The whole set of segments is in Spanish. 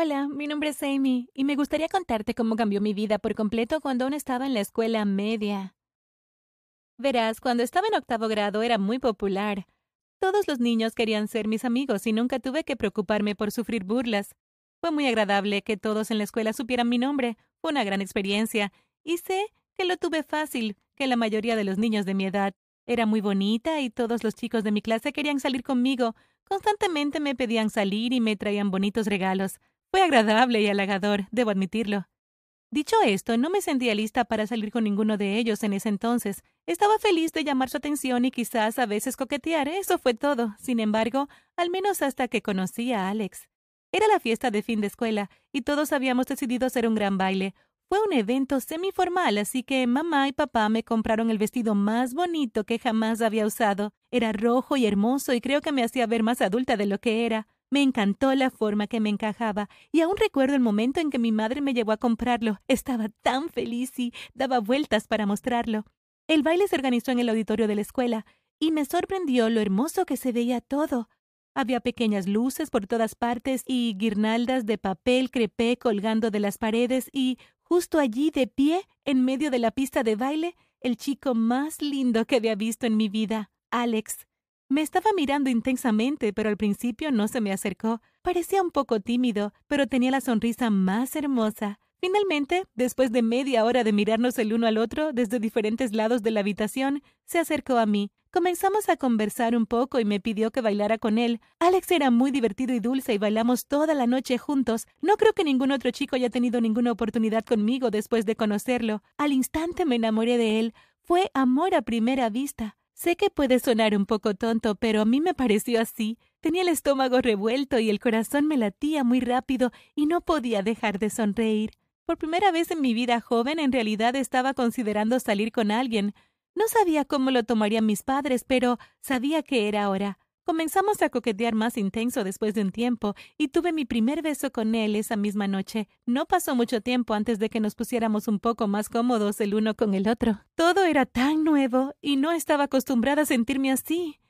Hola, mi nombre es Amy y me gustaría contarte cómo cambió mi vida por completo cuando aún estaba en la escuela media. Verás, cuando estaba en octavo grado era muy popular. Todos los niños querían ser mis amigos y nunca tuve que preocuparme por sufrir burlas. Fue muy agradable que todos en la escuela supieran mi nombre. Fue una gran experiencia. Y sé que lo tuve fácil, que la mayoría de los niños de mi edad. Era muy bonita y todos los chicos de mi clase querían salir conmigo. Constantemente me pedían salir y me traían bonitos regalos. Fue agradable y halagador, debo admitirlo. Dicho esto, no me sentía lista para salir con ninguno de ellos en ese entonces. Estaba feliz de llamar su atención y quizás a veces coquetear, eso fue todo. Sin embargo, al menos hasta que conocí a Alex. Era la fiesta de fin de escuela, y todos habíamos decidido hacer un gran baile. Fue un evento semiformal, así que mamá y papá me compraron el vestido más bonito que jamás había usado. Era rojo y hermoso y creo que me hacía ver más adulta de lo que era. Me encantó la forma que me encajaba, y aún recuerdo el momento en que mi madre me llevó a comprarlo. Estaba tan feliz y daba vueltas para mostrarlo. El baile se organizó en el auditorio de la escuela, y me sorprendió lo hermoso que se veía todo. Había pequeñas luces por todas partes y guirnaldas de papel crepé colgando de las paredes y, justo allí de pie, en medio de la pista de baile, el chico más lindo que había visto en mi vida, Alex. Me estaba mirando intensamente, pero al principio no se me acercó. Parecía un poco tímido, pero tenía la sonrisa más hermosa. Finalmente, después de media hora de mirarnos el uno al otro desde diferentes lados de la habitación, se acercó a mí. Comenzamos a conversar un poco y me pidió que bailara con él. Alex era muy divertido y dulce y bailamos toda la noche juntos. No creo que ningún otro chico haya tenido ninguna oportunidad conmigo después de conocerlo. Al instante me enamoré de él. Fue amor a primera vista. Sé que puede sonar un poco tonto, pero a mí me pareció así. Tenía el estómago revuelto y el corazón me latía muy rápido y no podía dejar de sonreír. Por primera vez en mi vida joven en realidad estaba considerando salir con alguien. No sabía cómo lo tomarían mis padres, pero sabía que era hora. Comenzamos a coquetear más intenso después de un tiempo, y tuve mi primer beso con él esa misma noche. No pasó mucho tiempo antes de que nos pusiéramos un poco más cómodos el uno con el otro. Todo era tan nuevo, y no estaba acostumbrada a sentirme así.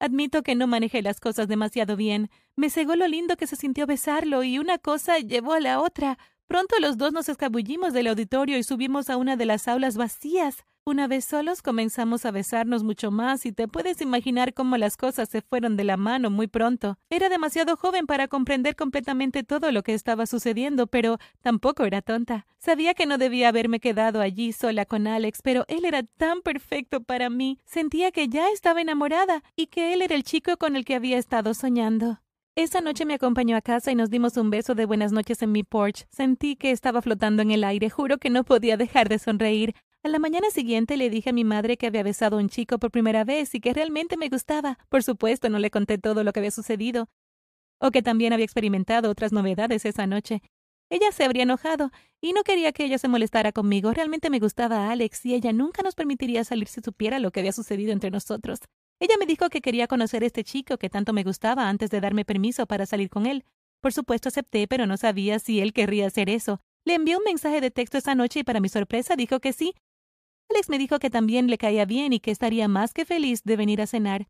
Admito que no manejé las cosas demasiado bien. Me cegó lo lindo que se sintió besarlo, y una cosa llevó a la otra. Pronto los dos nos escabullimos del auditorio y subimos a una de las aulas vacías. Una vez solos comenzamos a besarnos mucho más y te puedes imaginar cómo las cosas se fueron de la mano muy pronto. Era demasiado joven para comprender completamente todo lo que estaba sucediendo, pero tampoco era tonta. Sabía que no debía haberme quedado allí sola con Alex, pero él era tan perfecto para mí. Sentía que ya estaba enamorada y que él era el chico con el que había estado soñando. Esa noche me acompañó a casa y nos dimos un beso de buenas noches en mi porch. Sentí que estaba flotando en el aire, juro que no podía dejar de sonreír. A la mañana siguiente le dije a mi madre que había besado a un chico por primera vez y que realmente me gustaba. Por supuesto, no le conté todo lo que había sucedido, o que también había experimentado otras novedades esa noche. Ella se habría enojado y no quería que ella se molestara conmigo. Realmente me gustaba a Alex y ella nunca nos permitiría salir si supiera lo que había sucedido entre nosotros. Ella me dijo que quería conocer a este chico que tanto me gustaba antes de darme permiso para salir con él. Por supuesto acepté, pero no sabía si él querría hacer eso. Le envié un mensaje de texto esa noche y para mi sorpresa dijo que sí. Alex me dijo que también le caía bien y que estaría más que feliz de venir a cenar.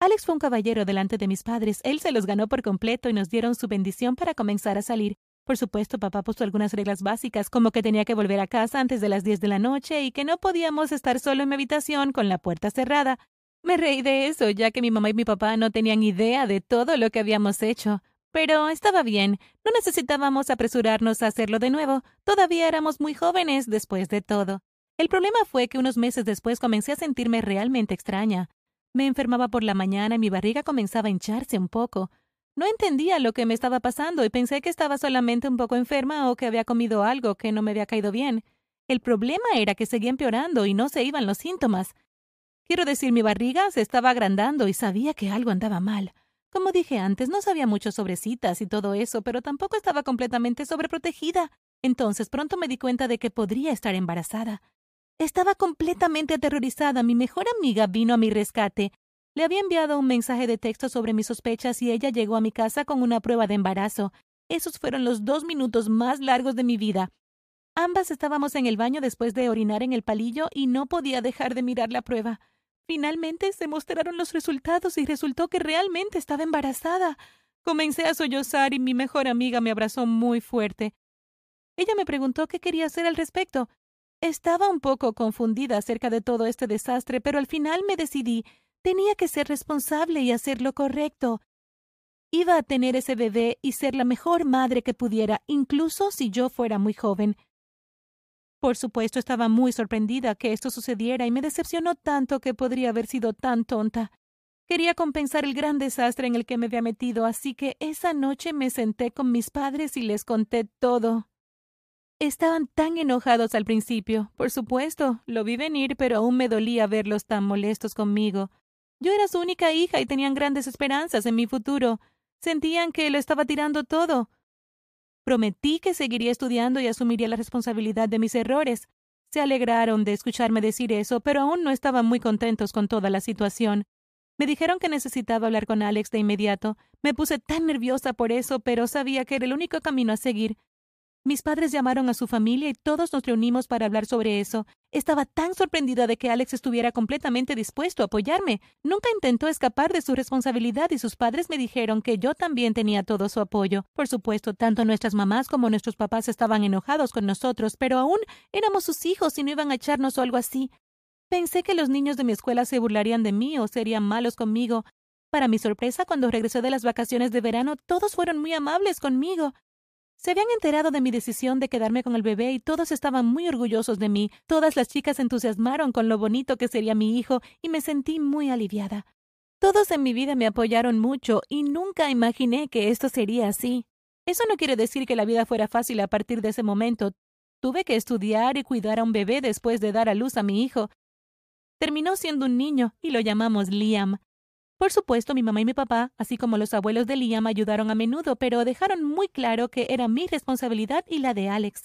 Alex fue un caballero delante de mis padres. Él se los ganó por completo y nos dieron su bendición para comenzar a salir. Por supuesto, papá puso algunas reglas básicas, como que tenía que volver a casa antes de las diez de la noche y que no podíamos estar solo en mi habitación con la puerta cerrada. Me reí de eso, ya que mi mamá y mi papá no tenían idea de todo lo que habíamos hecho. Pero estaba bien, no necesitábamos apresurarnos a hacerlo de nuevo. Todavía éramos muy jóvenes después de todo. El problema fue que unos meses después comencé a sentirme realmente extraña. Me enfermaba por la mañana y mi barriga comenzaba a hincharse un poco. No entendía lo que me estaba pasando y pensé que estaba solamente un poco enferma o que había comido algo que no me había caído bien. El problema era que seguía empeorando y no se iban los síntomas. Quiero decir, mi barriga se estaba agrandando y sabía que algo andaba mal. Como dije antes, no sabía mucho sobre citas y todo eso, pero tampoco estaba completamente sobreprotegida. Entonces pronto me di cuenta de que podría estar embarazada. Estaba completamente aterrorizada. Mi mejor amiga vino a mi rescate. Le había enviado un mensaje de texto sobre mis sospechas y ella llegó a mi casa con una prueba de embarazo. Esos fueron los dos minutos más largos de mi vida. Ambas estábamos en el baño después de orinar en el palillo y no podía dejar de mirar la prueba. Finalmente se mostraron los resultados y resultó que realmente estaba embarazada. Comencé a sollozar y mi mejor amiga me abrazó muy fuerte. Ella me preguntó qué quería hacer al respecto. Estaba un poco confundida acerca de todo este desastre, pero al final me decidí. Tenía que ser responsable y hacer lo correcto. Iba a tener ese bebé y ser la mejor madre que pudiera, incluso si yo fuera muy joven. Por supuesto, estaba muy sorprendida que esto sucediera y me decepcionó tanto que podría haber sido tan tonta. Quería compensar el gran desastre en el que me había metido, así que esa noche me senté con mis padres y les conté todo. Estaban tan enojados al principio. Por supuesto, lo vi venir, pero aún me dolía verlos tan molestos conmigo. Yo era su única hija y tenían grandes esperanzas en mi futuro. Sentían que lo estaba tirando todo. Prometí que seguiría estudiando y asumiría la responsabilidad de mis errores. Se alegraron de escucharme decir eso, pero aún no estaban muy contentos con toda la situación. Me dijeron que necesitaba hablar con Alex de inmediato. Me puse tan nerviosa por eso, pero sabía que era el único camino a seguir. Mis padres llamaron a su familia y todos nos reunimos para hablar sobre eso. Estaba tan sorprendida de que Alex estuviera completamente dispuesto a apoyarme. Nunca intentó escapar de su responsabilidad y sus padres me dijeron que yo también tenía todo su apoyo. Por supuesto, tanto nuestras mamás como nuestros papás estaban enojados con nosotros, pero aún éramos sus hijos y no iban a echarnos o algo así. Pensé que los niños de mi escuela se burlarían de mí o serían malos conmigo. Para mi sorpresa, cuando regresé de las vacaciones de verano, todos fueron muy amables conmigo. Se habían enterado de mi decisión de quedarme con el bebé y todos estaban muy orgullosos de mí. Todas las chicas entusiasmaron con lo bonito que sería mi hijo y me sentí muy aliviada. Todos en mi vida me apoyaron mucho y nunca imaginé que esto sería así. Eso no quiere decir que la vida fuera fácil a partir de ese momento. Tuve que estudiar y cuidar a un bebé después de dar a luz a mi hijo, Terminó siendo un niño y lo llamamos Liam. Por supuesto, mi mamá y mi papá, así como los abuelos de Liam, ayudaron a menudo, pero dejaron muy claro que era mi responsabilidad y la de Alex.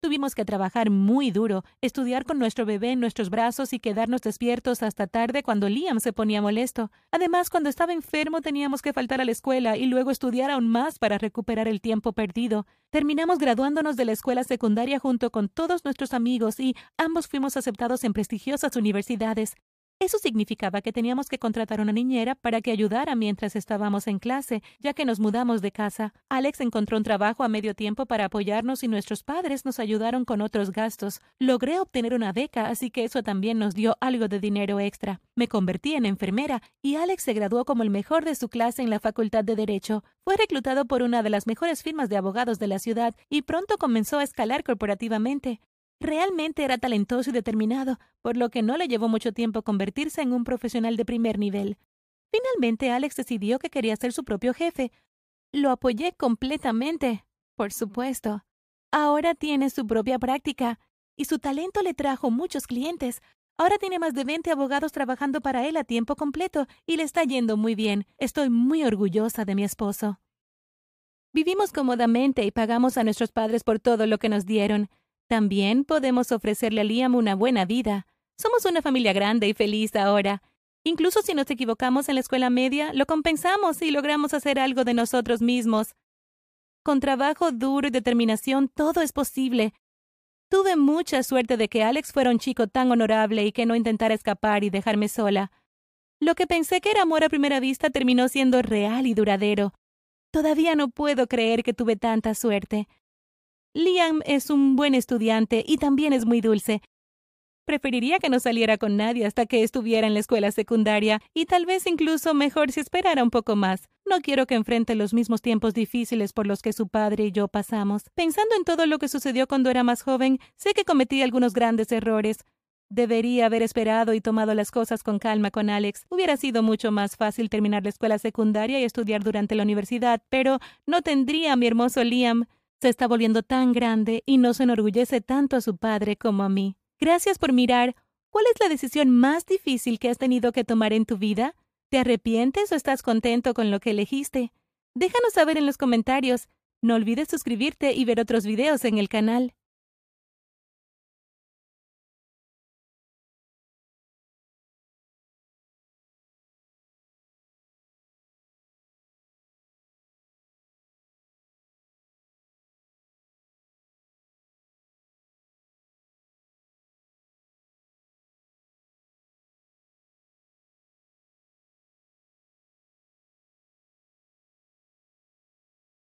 Tuvimos que trabajar muy duro, estudiar con nuestro bebé en nuestros brazos y quedarnos despiertos hasta tarde cuando Liam se ponía molesto. Además, cuando estaba enfermo teníamos que faltar a la escuela y luego estudiar aún más para recuperar el tiempo perdido. Terminamos graduándonos de la escuela secundaria junto con todos nuestros amigos y ambos fuimos aceptados en prestigiosas universidades. Eso significaba que teníamos que contratar una niñera para que ayudara mientras estábamos en clase, ya que nos mudamos de casa. Alex encontró un trabajo a medio tiempo para apoyarnos y nuestros padres nos ayudaron con otros gastos. Logré obtener una beca, así que eso también nos dio algo de dinero extra. Me convertí en enfermera y Alex se graduó como el mejor de su clase en la Facultad de Derecho. Fue reclutado por una de las mejores firmas de abogados de la ciudad y pronto comenzó a escalar corporativamente. Realmente era talentoso y determinado, por lo que no le llevó mucho tiempo convertirse en un profesional de primer nivel. Finalmente, Alex decidió que quería ser su propio jefe. Lo apoyé completamente, por supuesto. Ahora tiene su propia práctica, y su talento le trajo muchos clientes. Ahora tiene más de 20 abogados trabajando para él a tiempo completo, y le está yendo muy bien. Estoy muy orgullosa de mi esposo. Vivimos cómodamente y pagamos a nuestros padres por todo lo que nos dieron. También podemos ofrecerle a Liam una buena vida. Somos una familia grande y feliz ahora. Incluso si nos equivocamos en la escuela media, lo compensamos y logramos hacer algo de nosotros mismos. Con trabajo duro y determinación todo es posible. Tuve mucha suerte de que Alex fuera un chico tan honorable y que no intentara escapar y dejarme sola. Lo que pensé que era amor a primera vista terminó siendo real y duradero. Todavía no puedo creer que tuve tanta suerte. Liam es un buen estudiante y también es muy dulce. Preferiría que no saliera con nadie hasta que estuviera en la escuela secundaria y tal vez incluso mejor si esperara un poco más. No quiero que enfrente los mismos tiempos difíciles por los que su padre y yo pasamos. Pensando en todo lo que sucedió cuando era más joven, sé que cometí algunos grandes errores. Debería haber esperado y tomado las cosas con calma con Alex. Hubiera sido mucho más fácil terminar la escuela secundaria y estudiar durante la universidad, pero no tendría a mi hermoso Liam. Se está volviendo tan grande y no se enorgullece tanto a su padre como a mí. Gracias por mirar. ¿Cuál es la decisión más difícil que has tenido que tomar en tu vida? ¿Te arrepientes o estás contento con lo que elegiste? Déjanos saber en los comentarios. No olvides suscribirte y ver otros videos en el canal.